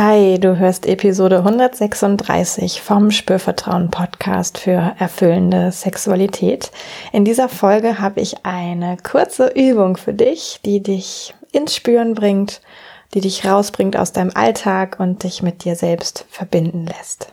Hi, du hörst Episode 136 vom Spürvertrauen Podcast für erfüllende Sexualität. In dieser Folge habe ich eine kurze Übung für dich, die dich ins Spüren bringt, die dich rausbringt aus deinem Alltag und dich mit dir selbst verbinden lässt.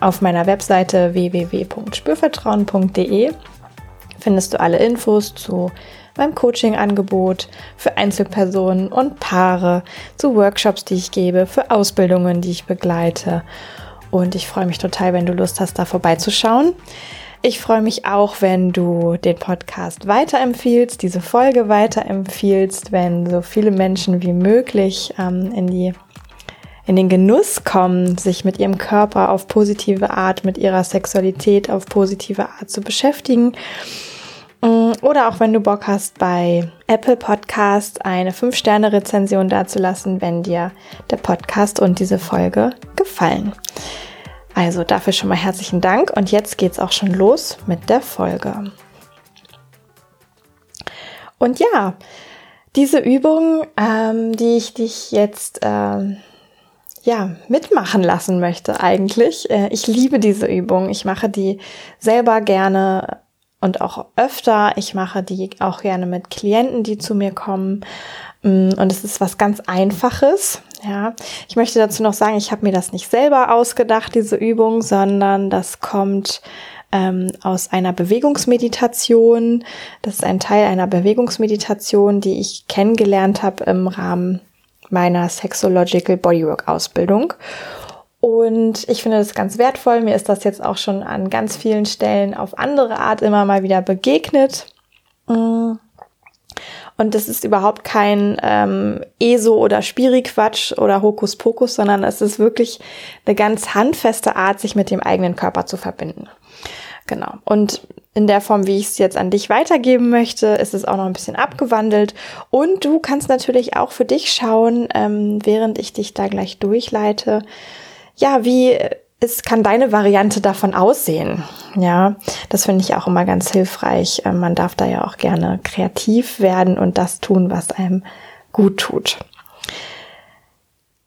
Auf meiner Webseite www.spürvertrauen.de findest du alle Infos zu meinem Coaching-Angebot für Einzelpersonen und Paare, zu Workshops, die ich gebe, für Ausbildungen, die ich begleite. Und ich freue mich total, wenn du Lust hast, da vorbeizuschauen. Ich freue mich auch, wenn du den Podcast weiterempfiehlst, diese Folge weiterempfiehlst, wenn so viele Menschen wie möglich ähm, in die in den Genuss kommen, sich mit ihrem Körper auf positive Art, mit ihrer Sexualität auf positive Art zu beschäftigen. Mm, oder auch wenn du Bock hast, bei Apple Podcast eine 5-Sterne-Rezension dazulassen, wenn dir der Podcast und diese Folge gefallen. Also dafür schon mal herzlichen Dank und jetzt geht's auch schon los mit der Folge. Und ja, diese Übung, ähm, die ich dich jetzt ähm, ja, mitmachen lassen möchte eigentlich. Äh, ich liebe diese Übung. Ich mache die selber gerne und auch öfter. Ich mache die auch gerne mit Klienten, die zu mir kommen. Mm, und es ist was ganz Einfaches. Ja, ich möchte dazu noch sagen, ich habe mir das nicht selber ausgedacht, diese Übung, sondern das kommt ähm, aus einer Bewegungsmeditation. Das ist ein Teil einer Bewegungsmeditation, die ich kennengelernt habe im Rahmen meiner Sexological Bodywork Ausbildung. Und ich finde das ganz wertvoll. Mir ist das jetzt auch schon an ganz vielen Stellen auf andere Art immer mal wieder begegnet. Mm. Und das ist überhaupt kein ähm, ESO oder Spiri-Quatsch oder Hokuspokus, sondern es ist wirklich eine ganz handfeste Art, sich mit dem eigenen Körper zu verbinden. Genau. Und in der Form, wie ich es jetzt an dich weitergeben möchte, ist es auch noch ein bisschen abgewandelt. Und du kannst natürlich auch für dich schauen, ähm, während ich dich da gleich durchleite, ja, wie es kann deine Variante davon aussehen. Ja, das finde ich auch immer ganz hilfreich. Ähm, man darf da ja auch gerne kreativ werden und das tun, was einem gut tut.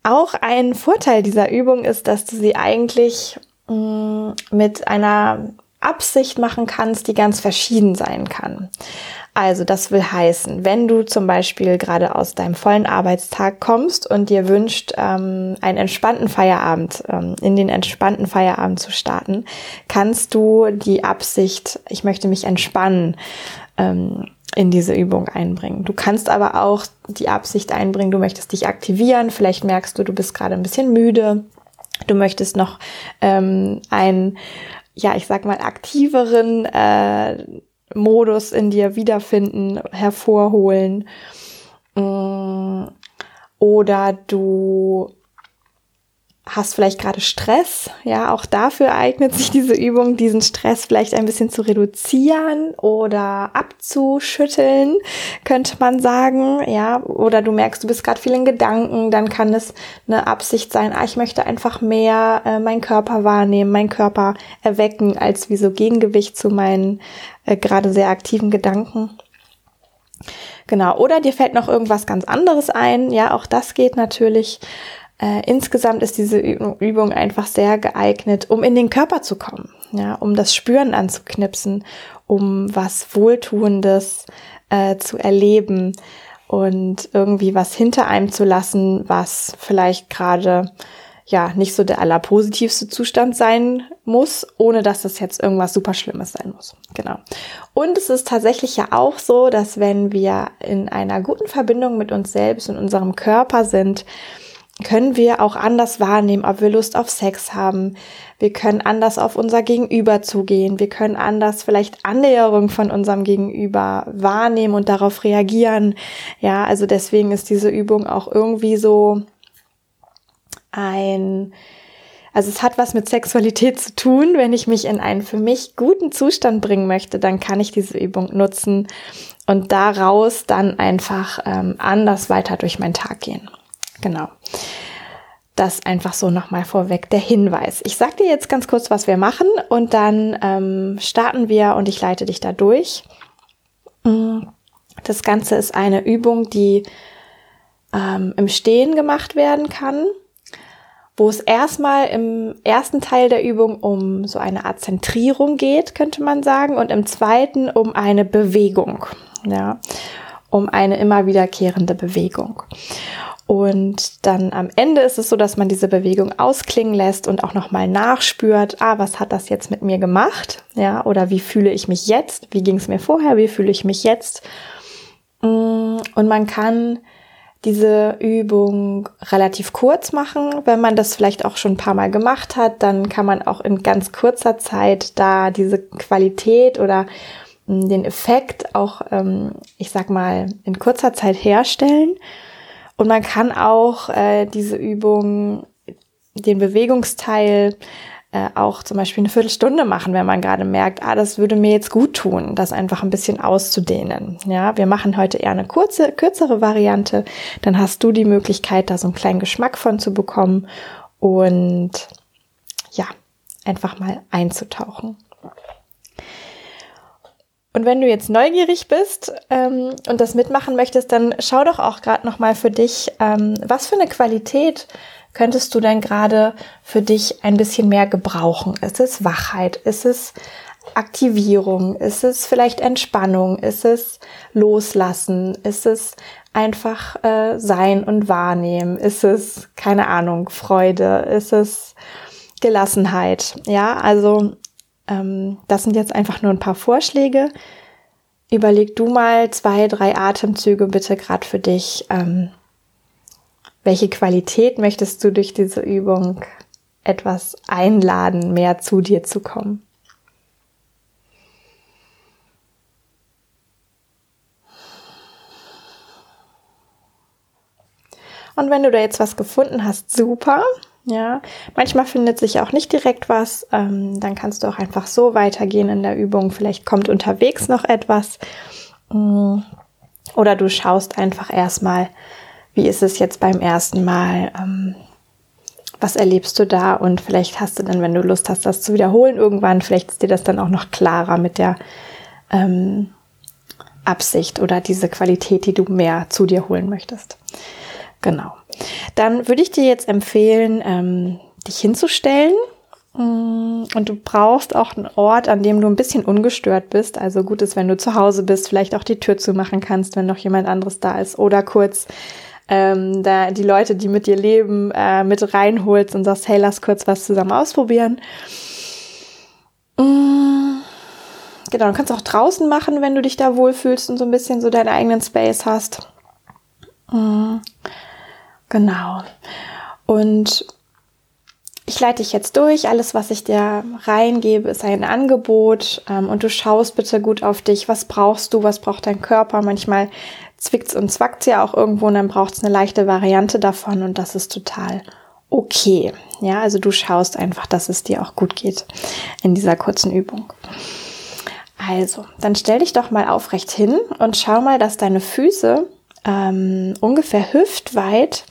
Auch ein Vorteil dieser Übung ist, dass du sie eigentlich mm, mit einer Absicht machen kannst, die ganz verschieden sein kann. Also das will heißen, wenn du zum Beispiel gerade aus deinem vollen Arbeitstag kommst und dir wünscht, ähm, einen entspannten Feierabend, ähm, in den entspannten Feierabend zu starten, kannst du die Absicht, ich möchte mich entspannen, ähm, in diese Übung einbringen. Du kannst aber auch die Absicht einbringen, du möchtest dich aktivieren, vielleicht merkst du, du bist gerade ein bisschen müde, du möchtest noch ähm, ein ja, ich sag mal, aktiveren äh, Modus in dir wiederfinden, hervorholen. Mm, oder du hast vielleicht gerade Stress, ja, auch dafür eignet sich diese Übung, diesen Stress vielleicht ein bisschen zu reduzieren oder abzuschütteln, könnte man sagen, ja, oder du merkst, du bist gerade viel in Gedanken, dann kann es eine Absicht sein, ah, ich möchte einfach mehr äh, meinen Körper wahrnehmen, meinen Körper erwecken, als wie so Gegengewicht zu meinen äh, gerade sehr aktiven Gedanken. Genau, oder dir fällt noch irgendwas ganz anderes ein, ja, auch das geht natürlich. Äh, insgesamt ist diese Übung einfach sehr geeignet, um in den Körper zu kommen, ja, um das Spüren anzuknipsen, um was Wohltuendes äh, zu erleben und irgendwie was hinter einem zu lassen, was vielleicht gerade ja nicht so der allerpositivste Zustand sein muss, ohne dass das jetzt irgendwas super Schlimmes sein muss. Genau. Und es ist tatsächlich ja auch so, dass wenn wir in einer guten Verbindung mit uns selbst und unserem Körper sind, können wir auch anders wahrnehmen, ob wir Lust auf Sex haben. Wir können anders auf unser Gegenüber zugehen. Wir können anders vielleicht Annäherung von unserem Gegenüber wahrnehmen und darauf reagieren. Ja, also deswegen ist diese Übung auch irgendwie so ein, also es hat was mit Sexualität zu tun. Wenn ich mich in einen für mich guten Zustand bringen möchte, dann kann ich diese Übung nutzen und daraus dann einfach ähm, anders weiter durch meinen Tag gehen. Genau. Das einfach so nochmal vorweg der Hinweis. Ich sage dir jetzt ganz kurz, was wir machen und dann ähm, starten wir und ich leite dich da durch. Mm, das Ganze ist eine Übung, die ähm, im Stehen gemacht werden kann, wo es erstmal im ersten Teil der Übung um so eine Art Zentrierung geht, könnte man sagen, und im zweiten um eine Bewegung, ja, um eine immer wiederkehrende Bewegung. Und dann am Ende ist es so, dass man diese Bewegung ausklingen lässt und auch nochmal nachspürt, ah, was hat das jetzt mit mir gemacht? Ja, oder wie fühle ich mich jetzt? Wie ging es mir vorher? Wie fühle ich mich jetzt? Mm, und man kann diese Übung relativ kurz machen. Wenn man das vielleicht auch schon ein paar Mal gemacht hat, dann kann man auch in ganz kurzer Zeit da diese Qualität oder mm, den Effekt auch, ähm, ich sag mal, in kurzer Zeit herstellen. Und man kann auch äh, diese Übung, den Bewegungsteil, äh, auch zum Beispiel eine Viertelstunde machen, wenn man gerade merkt, ah, das würde mir jetzt gut tun, das einfach ein bisschen auszudehnen. Ja, wir machen heute eher eine kurze, kürzere Variante. Dann hast du die Möglichkeit, da so einen kleinen Geschmack von zu bekommen und ja, einfach mal einzutauchen. Und wenn du jetzt neugierig bist ähm, und das mitmachen möchtest, dann schau doch auch gerade noch mal für dich, ähm, was für eine Qualität könntest du denn gerade für dich ein bisschen mehr gebrauchen? Ist es Wachheit? Ist es Aktivierung? Ist es vielleicht Entspannung? Ist es Loslassen? Ist es einfach äh, Sein und Wahrnehmen? Ist es, keine Ahnung, Freude? Ist es Gelassenheit? Ja, also ähm, das sind jetzt einfach nur ein paar Vorschläge. Überleg du mal zwei, drei Atemzüge bitte gerade für dich. Ähm, welche Qualität möchtest du durch diese Übung etwas einladen, mehr zu dir zu kommen? Und wenn du da jetzt was gefunden hast, super. Ja, manchmal findet sich auch nicht direkt was. Ähm, dann kannst du auch einfach so weitergehen in der Übung. Vielleicht kommt unterwegs noch etwas. Mm. Oder du schaust einfach erstmal, wie ist es jetzt beim ersten Mal? Ähm, was erlebst du da? Und vielleicht hast du dann, wenn du Lust hast, das zu wiederholen, irgendwann, vielleicht ist dir das dann auch noch klarer mit der ähm, Absicht oder diese Qualität, die du mehr zu dir holen möchtest. Genau. Dann würde ich dir jetzt empfehlen, ähm, dich hinzustellen. Mm, und du brauchst auch einen Ort, an dem du ein bisschen ungestört bist. Also gut ist, wenn du zu Hause bist, vielleicht auch die Tür zumachen kannst, wenn noch jemand anderes da ist. Oder kurz ähm, da die Leute, die mit dir leben, äh, mit reinholst und sagst, hey, lass kurz was zusammen ausprobieren. Mm, genau, du kannst auch draußen machen, wenn du dich da wohlfühlst und so ein bisschen so deinen eigenen Space hast. Mm. Genau. Und ich leite dich jetzt durch. Alles, was ich dir reingebe, ist ein Angebot. Ähm, und du schaust bitte gut auf dich. Was brauchst du? Was braucht dein Körper? Manchmal zwickt's und zwackt's ja auch irgendwo und dann braucht's eine leichte Variante davon und das ist total okay. Ja, also du schaust einfach, dass es dir auch gut geht in dieser kurzen Übung. Also, dann stell dich doch mal aufrecht hin und schau mal, dass deine Füße ähm, ungefähr hüftweit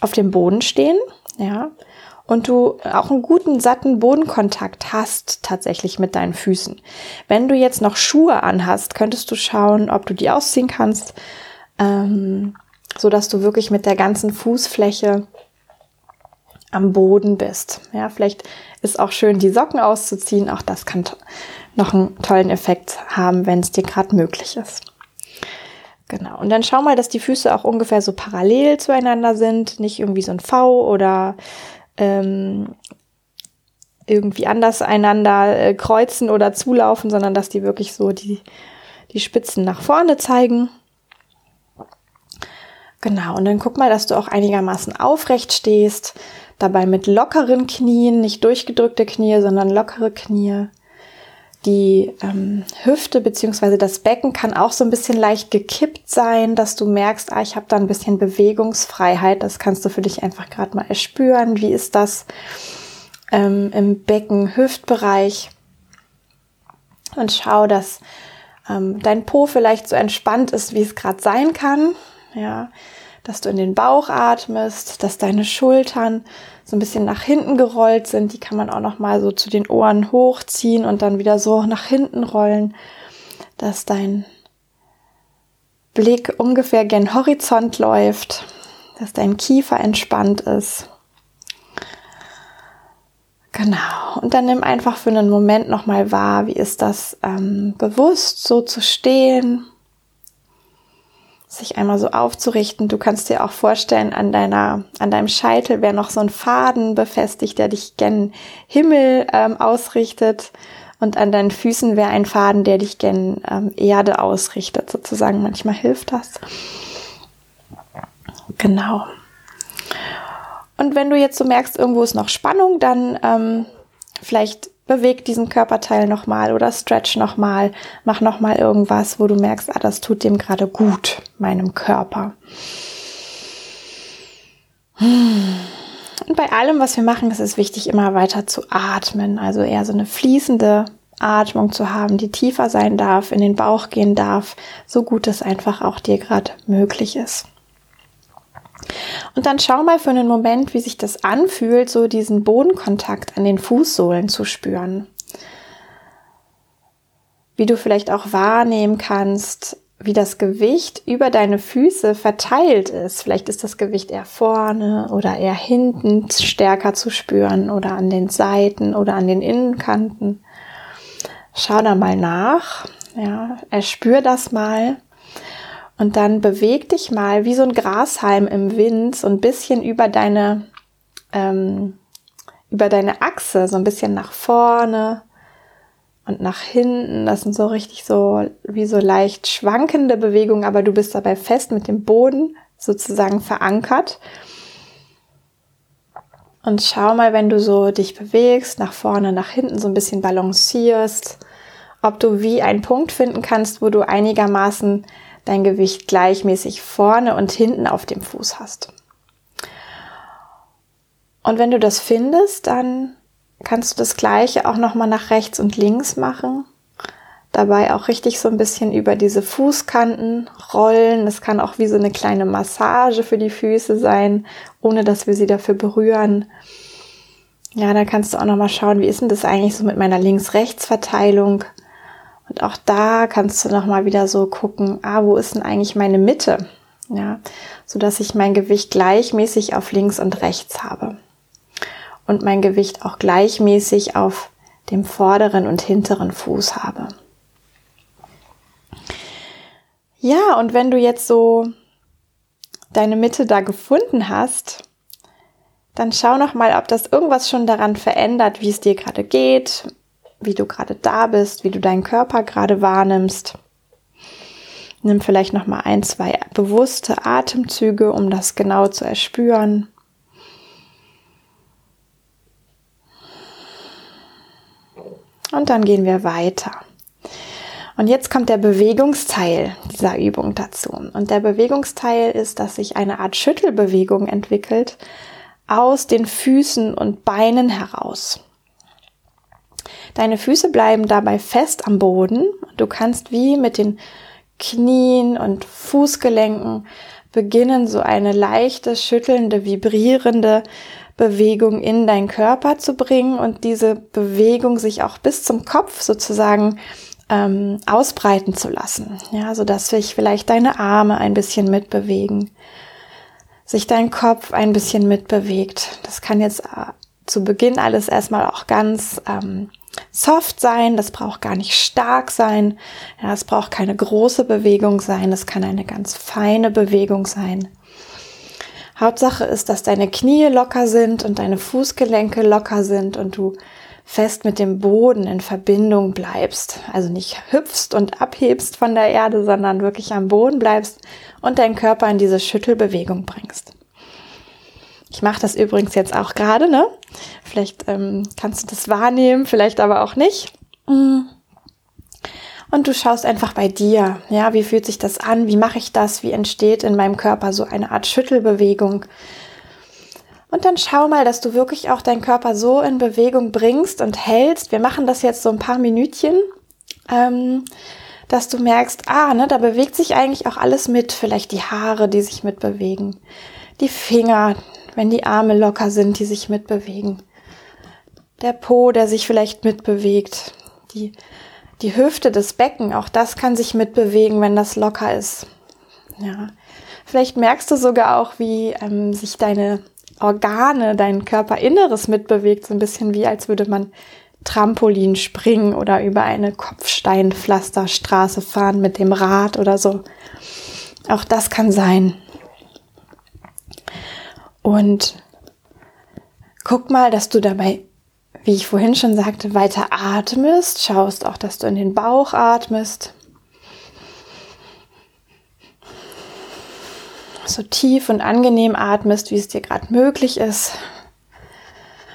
auf dem Boden stehen, ja, und du auch einen guten, satten Bodenkontakt hast tatsächlich mit deinen Füßen. Wenn du jetzt noch Schuhe anhast, könntest du schauen, ob du die ausziehen kannst, ähm, so dass du wirklich mit der ganzen Fußfläche am Boden bist. Ja, vielleicht ist auch schön, die Socken auszuziehen. Auch das kann noch einen tollen Effekt haben, wenn es dir gerade möglich ist. Genau. Und dann schau mal, dass die Füße auch ungefähr so parallel zueinander sind, nicht irgendwie so ein V oder ähm, irgendwie anders einander äh, kreuzen oder zulaufen, sondern dass die wirklich so die, die Spitzen nach vorne zeigen. Genau, und dann guck mal, dass du auch einigermaßen aufrecht stehst, dabei mit lockeren Knien, nicht durchgedrückte Knie, sondern lockere Knie. Die ähm, Hüfte bzw. das Becken kann auch so ein bisschen leicht gekippt sein, dass du merkst, ah, ich habe da ein bisschen Bewegungsfreiheit. Das kannst du für dich einfach gerade mal erspüren. Wie ist das ähm, im Becken-Hüftbereich? Und schau, dass ähm, dein Po vielleicht so entspannt ist, wie es gerade sein kann. Ja, dass du in den Bauch atmest, dass deine Schultern so ein bisschen nach hinten gerollt sind. Die kann man auch noch mal so zu den Ohren hochziehen und dann wieder so nach hinten rollen, dass dein Blick ungefähr gen Horizont läuft, dass dein Kiefer entspannt ist. Genau. Und dann nimm einfach für einen Moment nochmal wahr, wie ist das ähm, bewusst so zu stehen, sich einmal so aufzurichten. Du kannst dir auch vorstellen, an deiner, an deinem Scheitel wäre noch so ein Faden befestigt, der dich gen Himmel ähm, ausrichtet. Und an deinen Füßen wäre ein Faden, der dich gen ähm, Erde ausrichtet, sozusagen. Manchmal hilft das. Genau. Und wenn du jetzt so merkst, irgendwo ist noch Spannung, dann ähm, vielleicht beweg diesen Körperteil nochmal oder stretch nochmal, mach nochmal irgendwas, wo du merkst, ah, das tut dem gerade gut, meinem Körper. Und bei allem, was wir machen, ist es wichtig, immer weiter zu atmen, also eher so eine fließende Atmung zu haben, die tiefer sein darf, in den Bauch gehen darf, so gut es einfach auch dir gerade möglich ist. Und dann schau mal für einen Moment, wie sich das anfühlt, so diesen Bodenkontakt an den Fußsohlen zu spüren. Wie du vielleicht auch wahrnehmen kannst, wie das Gewicht über deine Füße verteilt ist. Vielleicht ist das Gewicht eher vorne oder eher hinten stärker zu spüren oder an den Seiten oder an den Innenkanten. Schau da mal nach. Ja, erspür das mal. Und dann beweg dich mal wie so ein Grashalm im Wind, so ein bisschen über deine, ähm, über deine Achse, so ein bisschen nach vorne und nach hinten. Das sind so richtig so, wie so leicht schwankende Bewegungen, aber du bist dabei fest mit dem Boden sozusagen verankert. Und schau mal, wenn du so dich bewegst, nach vorne, nach hinten, so ein bisschen balancierst, ob du wie einen Punkt finden kannst, wo du einigermaßen dein Gewicht gleichmäßig vorne und hinten auf dem Fuß hast. Und wenn du das findest, dann kannst du das gleiche auch nochmal nach rechts und links machen. Dabei auch richtig so ein bisschen über diese Fußkanten rollen. Das kann auch wie so eine kleine Massage für die Füße sein, ohne dass wir sie dafür berühren. Ja, da kannst du auch nochmal schauen, wie ist denn das eigentlich so mit meiner Links-Rechts-Verteilung? Und auch da kannst du nochmal wieder so gucken, ah, wo ist denn eigentlich meine Mitte? Ja, so dass ich mein Gewicht gleichmäßig auf links und rechts habe. Und mein Gewicht auch gleichmäßig auf dem vorderen und hinteren Fuß habe. Ja, und wenn du jetzt so deine Mitte da gefunden hast, dann schau noch mal, ob das irgendwas schon daran verändert, wie es dir gerade geht, wie du gerade da bist, wie du deinen Körper gerade wahrnimmst. Nimm vielleicht noch mal ein, zwei bewusste Atemzüge, um das genau zu erspüren. Und dann gehen wir weiter. Und jetzt kommt der Bewegungsteil dieser Übung dazu. Und der Bewegungsteil ist, dass sich eine Art Schüttelbewegung entwickelt aus den Füßen und Beinen heraus. Deine Füße bleiben dabei fest am Boden. Du kannst wie mit den Knien und Fußgelenken beginnen, so eine leichte, schüttelnde, vibrierende Bewegung in deinen Körper zu bringen und diese Bewegung sich auch bis zum Kopf sozusagen ähm, ausbreiten zu lassen. Ja, so dass sich vielleicht deine Arme ein bisschen mitbewegen, sich dein Kopf ein bisschen mitbewegt. Das kann jetzt äh, zu Beginn alles erstmal auch ganz ähm, soft sein, das braucht gar nicht stark sein, ja, es braucht keine große Bewegung sein, es kann eine ganz feine Bewegung sein. Hauptsache ist, dass deine Knie locker sind und deine Fußgelenke locker sind und du fest mit dem Boden in Verbindung bleibst. Also nicht hüpfst und abhebst von der Erde, sondern wirklich am Boden bleibst und deinen Körper in diese Schüttelbewegung bringst. Ich mache das übrigens jetzt auch gerade, ne? Vielleicht ähm, kannst du das wahrnehmen, vielleicht aber auch nicht. Mm. Und du schaust einfach bei dir, ja, wie fühlt sich das an? Wie mache ich das? Wie entsteht in meinem Körper so eine Art Schüttelbewegung? Und dann schau mal, dass du wirklich auch deinen Körper so in Bewegung bringst und hältst. Wir machen das jetzt so ein paar Minütchen, ähm, dass du merkst, ah, ne, da bewegt sich eigentlich auch alles mit. Vielleicht die Haare, die sich mitbewegen, die Finger, wenn die Arme locker sind, die sich mitbewegen. Der Po, der sich vielleicht mitbewegt. Die, die Hüfte, das Becken, auch das kann sich mitbewegen, wenn das locker ist. Ja. Vielleicht merkst du sogar auch, wie ähm, sich deine Organe, dein Körperinneres mitbewegt, so ein bisschen wie als würde man Trampolin springen oder über eine Kopfsteinpflasterstraße fahren mit dem Rad oder so. Auch das kann sein. Und guck mal, dass du dabei, wie ich vorhin schon sagte, weiter atmest. Schaust auch, dass du in den Bauch atmest. So tief und angenehm atmest, wie es dir gerade möglich ist.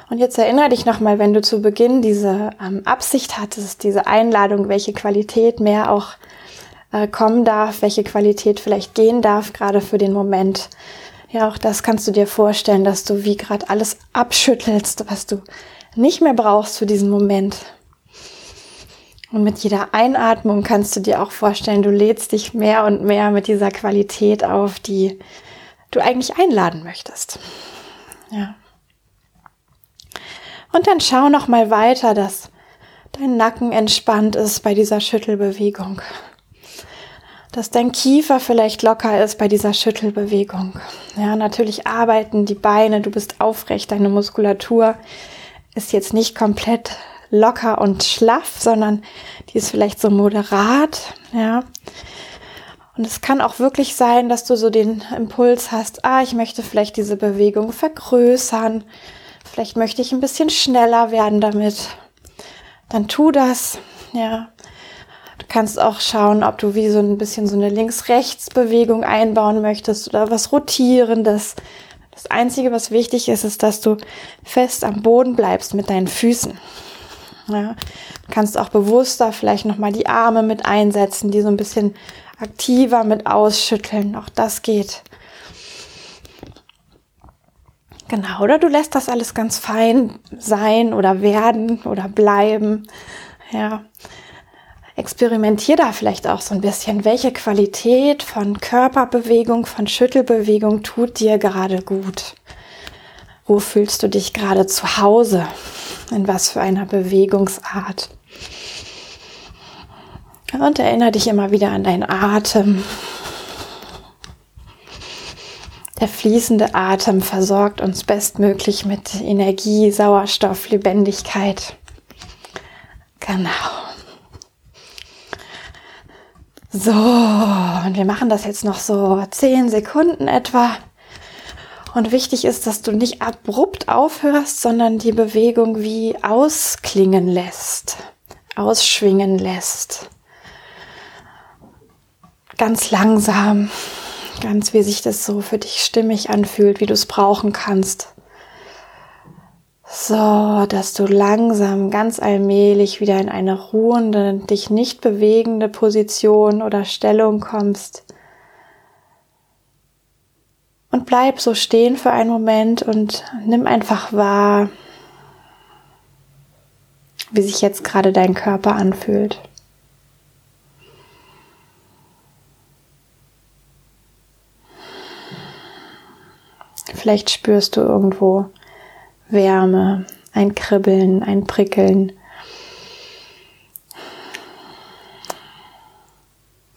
Und jetzt erinnere dich nochmal, wenn du zu Beginn diese ähm, Absicht hattest, diese Einladung, welche Qualität mehr auch äh, kommen darf, welche Qualität vielleicht gehen darf, gerade für den Moment. Ja, auch das kannst du dir vorstellen, dass du wie gerade alles abschüttelst, was du nicht mehr brauchst für diesen Moment. Und mit jeder Einatmung kannst du dir auch vorstellen, du lädst dich mehr und mehr mit dieser Qualität auf, die du eigentlich einladen möchtest. Ja. Und dann schau noch mal weiter, dass dein Nacken entspannt ist bei dieser Schüttelbewegung dass dein Kiefer vielleicht locker ist bei dieser Schüttelbewegung. Ja, natürlich arbeiten die Beine, du bist aufrecht, deine Muskulatur ist jetzt nicht komplett locker und schlaff, sondern die ist vielleicht so moderat, ja. Und es kann auch wirklich sein, dass du so den Impuls hast, ah, ich möchte vielleicht diese Bewegung vergrößern, vielleicht möchte ich ein bisschen schneller werden damit. Dann tu das, ja kannst auch schauen, ob du wie so ein bisschen so eine Links-Rechts-Bewegung einbauen möchtest oder was Rotierendes. Das Einzige, was wichtig ist, ist, dass du fest am Boden bleibst mit deinen Füßen. Ja, du kannst auch bewusster vielleicht nochmal die Arme mit einsetzen, die so ein bisschen aktiver mit ausschütteln. Auch das geht. Genau, oder du lässt das alles ganz fein sein oder werden oder bleiben. Ja, experimentier da vielleicht auch so ein bisschen, welche Qualität von Körperbewegung, von Schüttelbewegung tut dir gerade gut? Wo fühlst du dich gerade zu Hause? In was für einer Bewegungsart? Und erinnere dich immer wieder an deinen Atem. Der fließende Atem versorgt uns bestmöglich mit Energie, Sauerstoff, Lebendigkeit. Genau. So, und wir machen das jetzt noch so zehn Sekunden etwa. Und wichtig ist, dass du nicht abrupt aufhörst, sondern die Bewegung wie ausklingen lässt, ausschwingen lässt. Ganz langsam, ganz wie sich das so für dich stimmig anfühlt, wie du es brauchen kannst. So, dass du langsam ganz allmählich wieder in eine ruhende, dich nicht bewegende Position oder Stellung kommst. Und bleib so stehen für einen Moment und nimm einfach wahr, wie sich jetzt gerade dein Körper anfühlt. Vielleicht spürst du irgendwo Wärme, ein Kribbeln, ein Prickeln.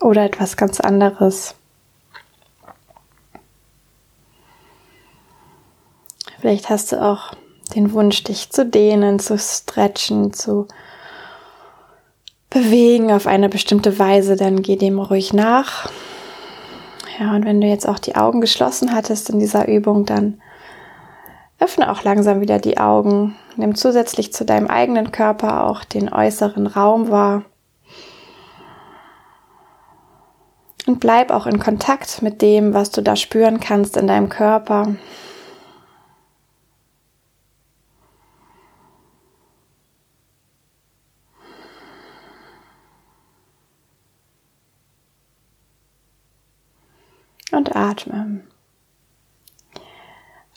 Oder etwas ganz anderes. Vielleicht hast du auch den Wunsch, dich zu dehnen, zu stretchen, zu bewegen auf eine bestimmte Weise, dann geh dem ruhig nach. Ja, und wenn du jetzt auch die Augen geschlossen hattest in dieser Übung, dann öffne auch langsam wieder die Augen. Nimm zusätzlich zu deinem eigenen Körper auch den äußeren Raum wahr. Und bleib auch in Kontakt mit dem, was du da spüren kannst in deinem Körper. Und atme.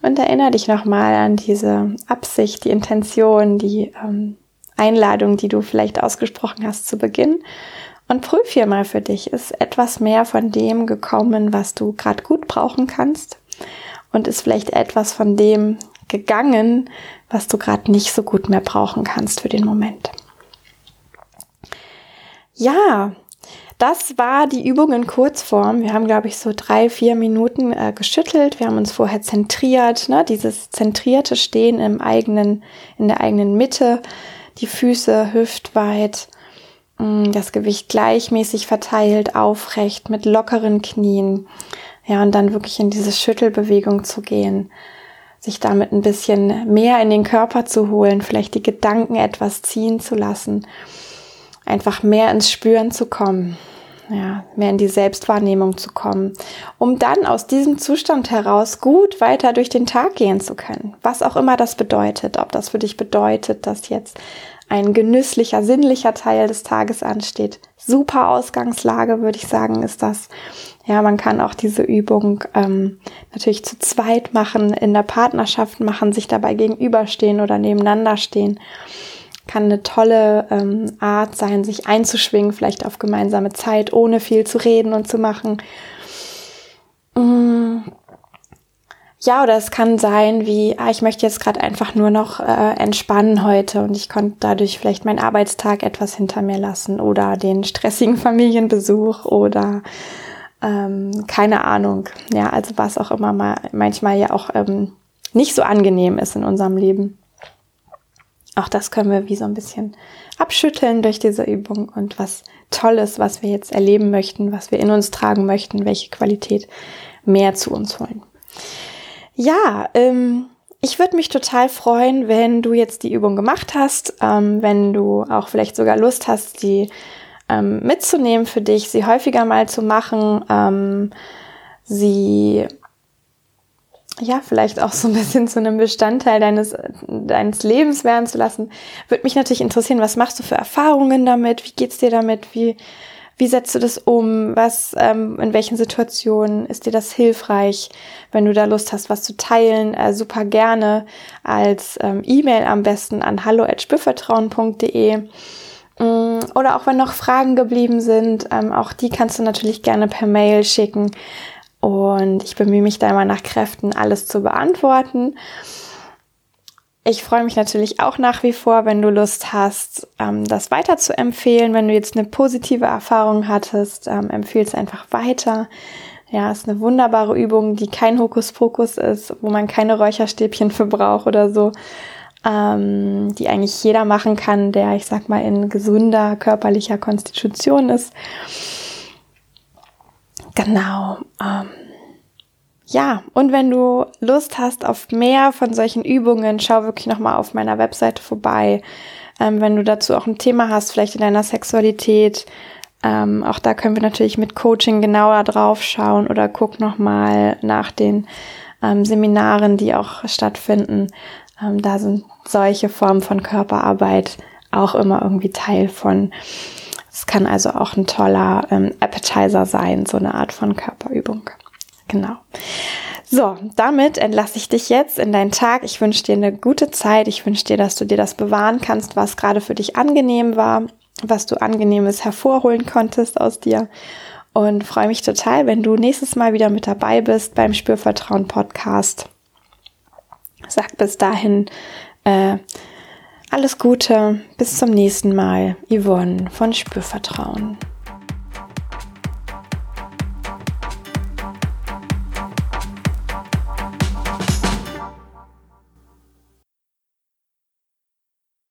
Und erinnere dich nochmal an diese Absicht, die Intention, die ähm, Einladung, die du vielleicht ausgesprochen hast zu Beginn. Und prüf hier mal für dich, ist etwas mehr von dem gekommen, was du gerade gut brauchen kannst? Und ist vielleicht etwas von dem gegangen, was du gerade nicht so gut mehr brauchen kannst für den Moment? Ja, das war die Übung in Kurzform. Wir haben, glaube ich, so drei, vier Minuten äh, geschüttelt. Wir haben uns vorher zentriert, ne? dieses zentrierte Stehen im eigenen, in der eigenen Mitte, die Füße hüftweit, mh, mm, das Gewicht gleichmäßig verteilt, aufrecht, mit lockeren Knien. Ja, und dann wirklich in diese Schüttelbewegung zu gehen, sich damit ein bisschen mehr in den Körper zu holen, vielleicht die Gedanken etwas ziehen zu lassen einfach mehr ins Spüren zu kommen, ja, mehr in die Selbstwahrnehmung zu kommen, um dann aus diesem Zustand heraus gut weiter durch den Tag gehen zu können. Was auch immer das bedeutet, ob das für dich bedeutet, dass jetzt ein genüsslicher, sinnlicher Teil des Tages ansteht. Super Ausgangslage, würde ich sagen, ist das. Ja, man kann auch diese Übung ähm, natürlich zu zweit machen, in der Partnerschaft machen, sich dabei gegenüberstehen oder nebeneinander stehen kann eine tolle ähm, Art sein, sich einzuschwingen, vielleicht auf gemeinsame Zeit, ohne viel zu reden und zu machen. Mm. Ja, oder es kann sein, wie, ah, ich möchte jetzt gerade einfach nur noch äh, entspannen heute und ich konnte dadurch vielleicht meinen Arbeitstag etwas hinter mir lassen oder den stressigen Familienbesuch oder ähm, keine Ahnung. Ja, also was auch immer mal manchmal ja auch ähm, nicht so angenehm ist in unserem Leben. Auch das können wir wie so ein bisschen abschütteln durch diese Übung und was Tolles, was wir jetzt erleben möchten, was wir in uns tragen möchten, welche Qualität mehr zu uns holen. Ja, ähm, ich würde mich total freuen, wenn du jetzt die Übung gemacht hast, ähm, wenn du auch vielleicht sogar Lust hast, die ähm, mitzunehmen für dich, sie häufiger mal zu machen, ähm, sie ja, vielleicht auch so ein bisschen zu einem Bestandteil deines, deines Lebens werden zu lassen. Würde mich natürlich interessieren, was machst du für Erfahrungen damit? Wie geht's dir damit? Wie, wie setzt du das um? Was, ähm, in welchen Situationen ist dir das hilfreich? Wenn du da Lust hast, was zu teilen, äh, super gerne als ähm, E-Mail am besten an hallo@spürvertrauen.de. Mm, oder auch wenn noch Fragen geblieben sind, ähm, auch die kannst du natürlich gerne per Mail schicken. Und ich bemühe mich da immer nach Kräften, alles zu beantworten. Ich freue mich natürlich auch nach wie vor, wenn du Lust hast, ähm, das weiter zu empfehlen. Wenn du jetzt eine positive Erfahrung hattest, ähm, empfehle es einfach weiter. Ja, ist eine wunderbare Übung, die kein Hokuspokus ist, wo man keine Räucherstäbchen für braucht oder so, ähm, die eigentlich jeder machen kann, der, ich sag mal, in gesunder körperlicher Konstitution ist. Genau. Ähm, ja, und wenn du Lust hast auf mehr von solchen Übungen, schau wirklich nochmal auf meiner Webseite vorbei. Ähm, wenn du dazu auch ein Thema hast, vielleicht in deiner Sexualität, ähm, auch da können wir natürlich mit Coaching genauer drauf schauen oder guck nochmal nach den ähm, Seminaren, die auch stattfinden. Ähm, da sind solche Formen von Körperarbeit auch immer irgendwie Teil von. Es kann also auch ein toller ähm, Appetizer sein, so eine Art von Körperübung. Genau. So, damit entlasse ich dich jetzt in deinen Tag. Ich wünsche dir eine gute Zeit. Ich wünsche dir, dass du dir das bewahren kannst, was gerade für dich angenehm war, was du angenehmes hervorholen konntest aus dir. Und freue mich total, wenn du nächstes Mal wieder mit dabei bist beim Spürvertrauen Podcast. Sag bis dahin äh, alles Gute, bis zum nächsten Mal. Yvonne von Spürvertrauen.